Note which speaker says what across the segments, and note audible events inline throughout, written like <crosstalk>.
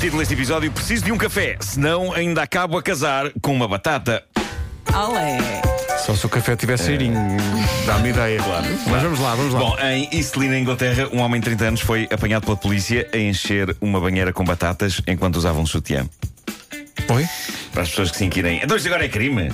Speaker 1: Título deste episódio: Preciso de um café, senão ainda acabo a casar com uma batata.
Speaker 2: Olé!
Speaker 3: Só se o café tivesse cheirinho, dá-me ideia. Claro. Mas vamos lá, vamos lá.
Speaker 1: Bom, em East Lynn, na Inglaterra, um homem de 30 anos foi apanhado pela polícia a encher uma banheira com batatas enquanto usava um sutiã.
Speaker 3: Oi?
Speaker 1: Para as pessoas que se inquirem, então isto agora é crime?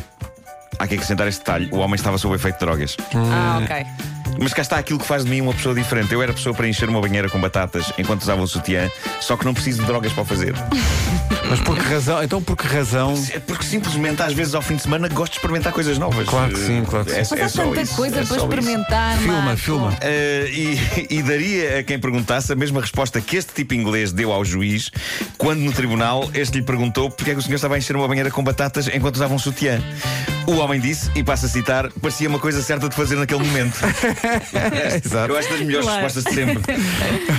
Speaker 1: Há que acrescentar este detalhe: o homem estava sob o efeito de drogas.
Speaker 2: Ah, ok.
Speaker 1: Mas cá está aquilo que faz de mim uma pessoa diferente. Eu era pessoa para encher uma banheira com batatas enquanto usava o sutiã, só que não preciso de drogas para o fazer. <laughs>
Speaker 3: Mas por que razão? Então por que razão?
Speaker 1: É porque simplesmente às vezes ao fim de semana gosto de experimentar coisas novas.
Speaker 3: Claro que sim, claro que sim.
Speaker 1: É,
Speaker 2: Mas
Speaker 1: é
Speaker 2: há tanta
Speaker 1: isso,
Speaker 2: coisa
Speaker 1: é
Speaker 2: para
Speaker 1: isso.
Speaker 2: experimentar.
Speaker 3: Filma,
Speaker 2: Marco.
Speaker 3: filma.
Speaker 1: Eh, e, <laughs> e daria a quem perguntasse a mesma resposta que este tipo inglês deu ao juiz quando no tribunal este lhe perguntou porque é que o senhor estava a encher uma banheira com batatas enquanto usava um sutiã. O homem disse, e passo a citar, parecia uma coisa certa de fazer naquele momento. <laughs>
Speaker 3: Exato.
Speaker 1: Eu acho das melhores
Speaker 2: Claro.
Speaker 1: respostas de sempre.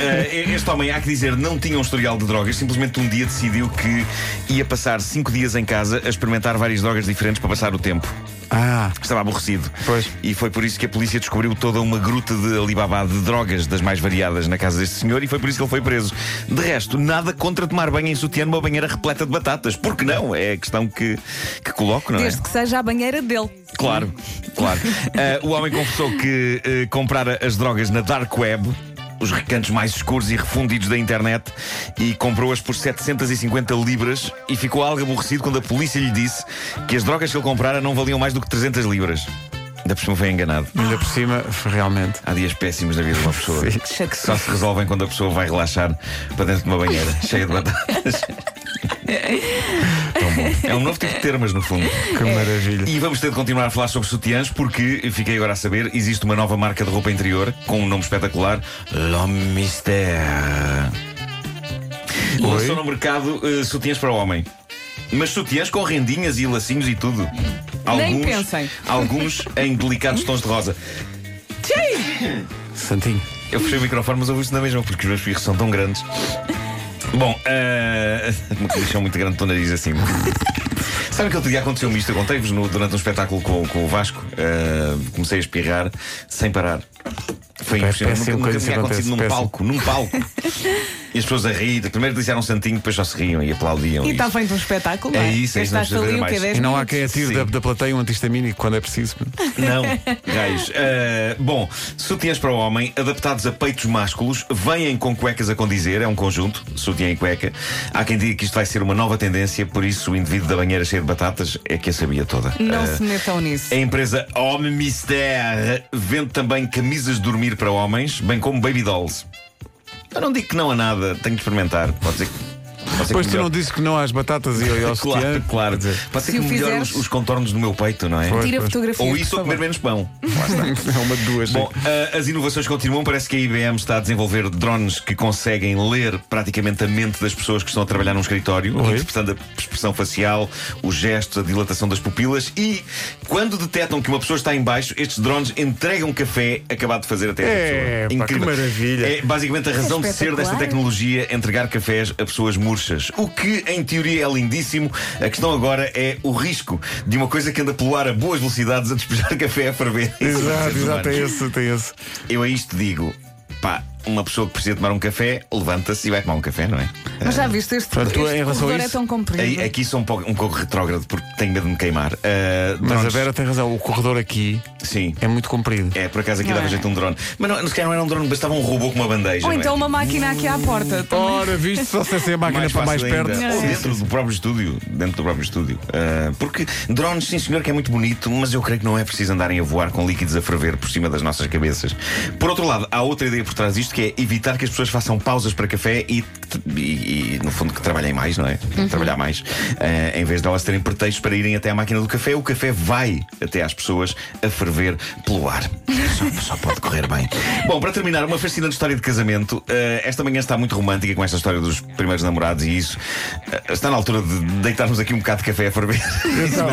Speaker 1: Eh, este homem, há que dizer, não tinha um historial de drogas, simplesmente um dia decidiu que ia passar cinco dias em casa a experimentar várias drogas diferentes para passar o tempo.
Speaker 3: Ah,
Speaker 1: Estava aborrecido.
Speaker 3: Pois.
Speaker 1: E foi por isso que a polícia descobriu toda uma gruta de Alibaba de drogas das mais variadas na casa deste senhor e foi por isso que ele foi preso. De resto, nada contra tomar banho em sutiã numa banheira repleta de batatas. Por que não? É a questão que, que coloco, não é?
Speaker 2: Desde que seja a banheira dele.
Speaker 1: Claro, claro. <laughs> Ah, o homem confessou que eh, comprara as drogas na Dark Web. Os recantos mais escuros e refundidos da internet e comprou-as por 750 libras e ficou algo aborrecido quando a polícia lhe disse que as drogas que ele comprara não valiam mais do que 300 libras. Ainda por cima foi enganado.
Speaker 3: ainda por cima, realmente.
Speaker 1: Há dias péssimos na vida de uma pessoa que só se resolvem quando a pessoa vai relaxar para dentro de uma banheira <laughs> cheia de batatas. <laughs> É um novo tipo de termas, no fundo.
Speaker 3: Que maravilha.
Speaker 1: E vamos ter de continuar a falar sobre sutiãs porque, fiquei agora a saber, existe uma nova marca de roupa interior com um nome espetacular: L'Homme Mystère. Lançou no mercado eh, sutiãs para o homem. Mas sutiãs com rendinhas e lacinhos e tudo.
Speaker 2: Nem pensem.
Speaker 1: Alguns <laughs> em delicados tons de rosa.
Speaker 3: Santinho.
Speaker 1: Eu fechei o microfone, mas ouvi isso na mesma, porque os meus filhos são tão grandes. Bom, eh, <laughs> uma condição muito grande do nariz assim. <laughs> Sabe que outro dia aconteceu-me isto? Eu contei-vos durante um espetáculo com, com o Vasco. eh, comecei a espirrar sem parar. Foi impressionante. Nunca, nunca tinha acontecido num
Speaker 3: péssimo.
Speaker 1: palco, num palco. <laughs> E as pessoas a rir. Primeiro disseram um santinho, depois só se riam e aplaudiam.
Speaker 2: E está feito um espetáculo,
Speaker 1: É
Speaker 2: é?
Speaker 1: isso, é isso, não
Speaker 2: ali
Speaker 1: ver
Speaker 2: o
Speaker 1: mais.
Speaker 2: quê? 10
Speaker 3: E não há quem atire da, da plateia um antistamínico quando é preciso.
Speaker 1: Não, <laughs> raios. Uh, bom, sutiãs para o homem, adaptados a peitos másculos, vêm com cuecas a condizer, é um conjunto, sutiã e cueca. Há quem diga que isto vai ser uma nova tendência, por isso o indivíduo da banheira cheio de batatas é que a sabia toda.
Speaker 2: Não
Speaker 1: Uh,
Speaker 2: se metam nisso.
Speaker 1: a empresa Homme Mystère vende também camisas de dormir para homens, bem como baby dolls. Eu não digo que não há nada, tenho de experimentar. Pode ser que. Ser
Speaker 3: Pois tu não dizes que não há as batatas e ao <laughs> sutiã.
Speaker 1: Claro, claro. Pode ser
Speaker 2: Se
Speaker 1: que
Speaker 2: o
Speaker 1: melhore
Speaker 2: fizeres-
Speaker 1: os, os contornos do meu peito, não é?
Speaker 3: Pois,
Speaker 2: Tira
Speaker 3: pois.
Speaker 2: fotografias.
Speaker 1: Ou
Speaker 2: por
Speaker 1: isso ou
Speaker 2: favor.
Speaker 1: comer menos pão. <laughs>
Speaker 3: É uma de duas.
Speaker 1: Bom, ah, as inovações continuam. Parece que a IBM está a desenvolver drones que conseguem ler praticamente a mente das pessoas que estão a trabalhar num escritório,
Speaker 3: Oi.
Speaker 1: interpretando a expressão facial, os gestos, a dilatação das pupilas e, quando detectam que uma pessoa está em baixo, estes drones entregam café acabado de fazer até essa
Speaker 3: É,
Speaker 1: pessoa.
Speaker 3: pá, que maravilha.
Speaker 1: É basicamente a razão de ser desta tecnologia entregar cafés a pessoas murchas. O que, em teoria, é lindíssimo. A questão agora é o risco de uma coisa que anda pelo ar a boas velocidades a despejar <laughs> café a ferver.
Speaker 3: Exato, exato, tem esse, tem esse.
Speaker 1: Eu a isto digo, pá, uma pessoa que precisa tomar um café, levanta-se e vai tomar um café, não é?
Speaker 2: Mas já viste, este,
Speaker 3: Portanto, tu,
Speaker 2: este
Speaker 3: em relação a
Speaker 2: corredor é
Speaker 3: isso-
Speaker 2: tão comprido.
Speaker 1: Aí- Aqui sou um pouco, um pouco retrógrado porque tenho medo de me queimar. Ah,
Speaker 3: Mas a Vera tem razão, o corredor aqui
Speaker 1: Sim.
Speaker 3: é muito comprido.
Speaker 1: É, por acaso aqui
Speaker 2: Não
Speaker 1: dava
Speaker 2: é?
Speaker 1: jeito um drone. Mas não, se calhar não era um drone, bastava um robô com uma bandeja.
Speaker 2: Ou
Speaker 1: é?
Speaker 2: então uma máquina aqui à porta. também.
Speaker 3: Ora, viste só se essa é a máquina para mais perto.
Speaker 1: Ou
Speaker 2: É.
Speaker 1: dentro do próprio estúdio. Dentro do próprio estúdio. Ah, porque drones, sim senhor, que é muito bonito, mas eu creio que não é preciso andarem a voar com líquidos a ferver por cima das nossas cabeças. Por outro lado, há outra ideia por trás disto que é evitar que as pessoas façam pausas para café e, e- e, no fundo, que trabalhem mais, não é? Trabalhar mais. Ah, em vez de elas terem pretextos para irem até à máquina do café, o café vai até às pessoas a ferver pelo ar. Só, só pode correr bem. Bom, para terminar, uma fascinante história de casamento. Ah, esta manhã está muito romântica com esta história dos primeiros namorados e isso. ah, está na altura de deitarmos aqui um bocado de café a ferver.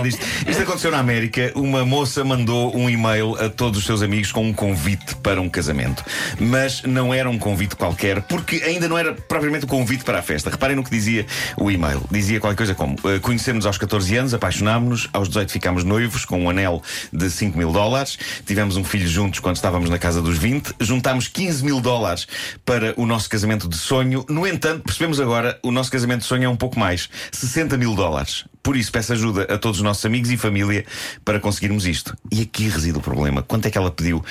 Speaker 1: disto. Isto aconteceu na América. Uma moça mandou um e-mail a todos os seus amigos com um convite para um casamento. Mas não não era um convite qualquer, porque ainda não era propriamente o convite para a festa. Reparem no que dizia o e-mail. Dizia qualquer coisa como: uh, conhecemos aos 14 anos, apaixonámos-nos, aos 18 ficámos noivos com um anel de 5 mil dólares, tivemos um filho juntos quando estávamos na casa dos 20, juntámos 15 mil dólares para o nosso casamento de sonho. No entanto, percebemos agora, o nosso casamento de sonho é um pouco mais: 60 mil dólares. Por isso, peço ajuda a todos os nossos amigos e família para conseguirmos isto. E aqui reside o problema. Quanto é que ela pediu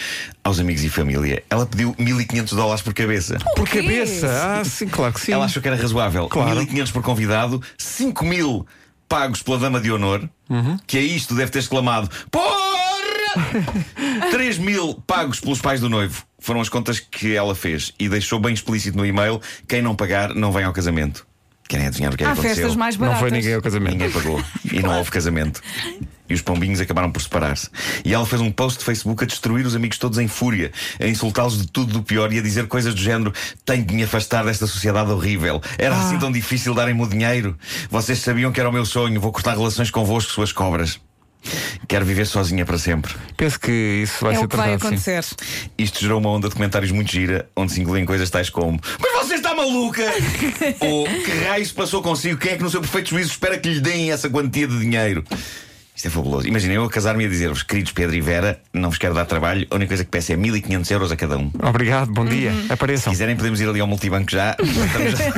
Speaker 1: aos amigos e família? Ela pediu 1500 dólares por cabeça.
Speaker 3: Por cabeça? Ah, sim, claro que sim.
Speaker 1: Ela achou que era razoável.
Speaker 3: Claro.
Speaker 1: 1500 por convidado, 5000 pagos pela dama de honor, que a isto deve ter exclamado: Porra! <laughs> 3 mil pagos pelos pais do noivo. Foram as contas que ela fez e deixou bem explícito no e-mail: quem não pagar não vem ao casamento. Querem adivinhar o que é que
Speaker 2: Há
Speaker 1: aconteceu?
Speaker 2: festas mais
Speaker 3: Não
Speaker 2: baratas.
Speaker 3: foi ninguém ao casamento.
Speaker 1: Ninguém pagou. E não houve casamento. E os pombinhos acabaram por separar-se. E ela fez um post de Facebook a destruir os amigos todos em fúria, a insultá-los de tudo do pior e a dizer coisas do género: tenho que me afastar desta sociedade horrível. Era assim tão difícil darem-me o dinheiro. Vocês sabiam que era o meu sonho. Vou cortar relações convosco, suas cobras. Quero viver sozinha para sempre.
Speaker 3: Penso que isso vai
Speaker 2: É
Speaker 3: ser
Speaker 2: o que vai
Speaker 3: tratado. sim.
Speaker 2: acontecer.
Speaker 1: Isto gerou uma onda de comentários muito gira, onde se incluem coisas tais como: Mas você está maluca? <laughs> Ou que raio se passou consigo? Quem é que no seu perfeito juízo espera que lhe deem essa quantia de dinheiro? Isto é fabuloso. Imaginem eu a casar-me e a dizer-vos, queridos Pedro e Vera, não vos quero dar trabalho, a única coisa que peço é 1500 euros a cada um.
Speaker 3: Obrigado, bom dia.
Speaker 2: Uhum.
Speaker 1: Se
Speaker 3: Apareçam.
Speaker 1: quiserem, podemos ir ali ao multibanco já. Estamos <laughs> já-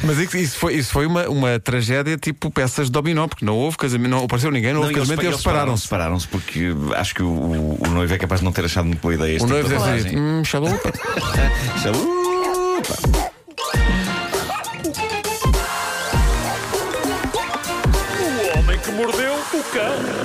Speaker 1: <laughs>
Speaker 3: Mas isso- isso foi, isso foi uma, uma tragédia tipo peças de dominó, porque não houve casamento, não apareceu ninguém, não houve
Speaker 1: Não,
Speaker 3: casamento e eles separaram-se.
Speaker 1: separaram-se porque acho que o, o- o noivo é capaz de não ter achado muito boa ideia. este
Speaker 3: O
Speaker 1: tipo
Speaker 3: noivo
Speaker 1: de
Speaker 3: deve ter
Speaker 1: abordagem.
Speaker 3: dito: hum, chalupa. <laughs>
Speaker 1: Chalupa.
Speaker 4: go.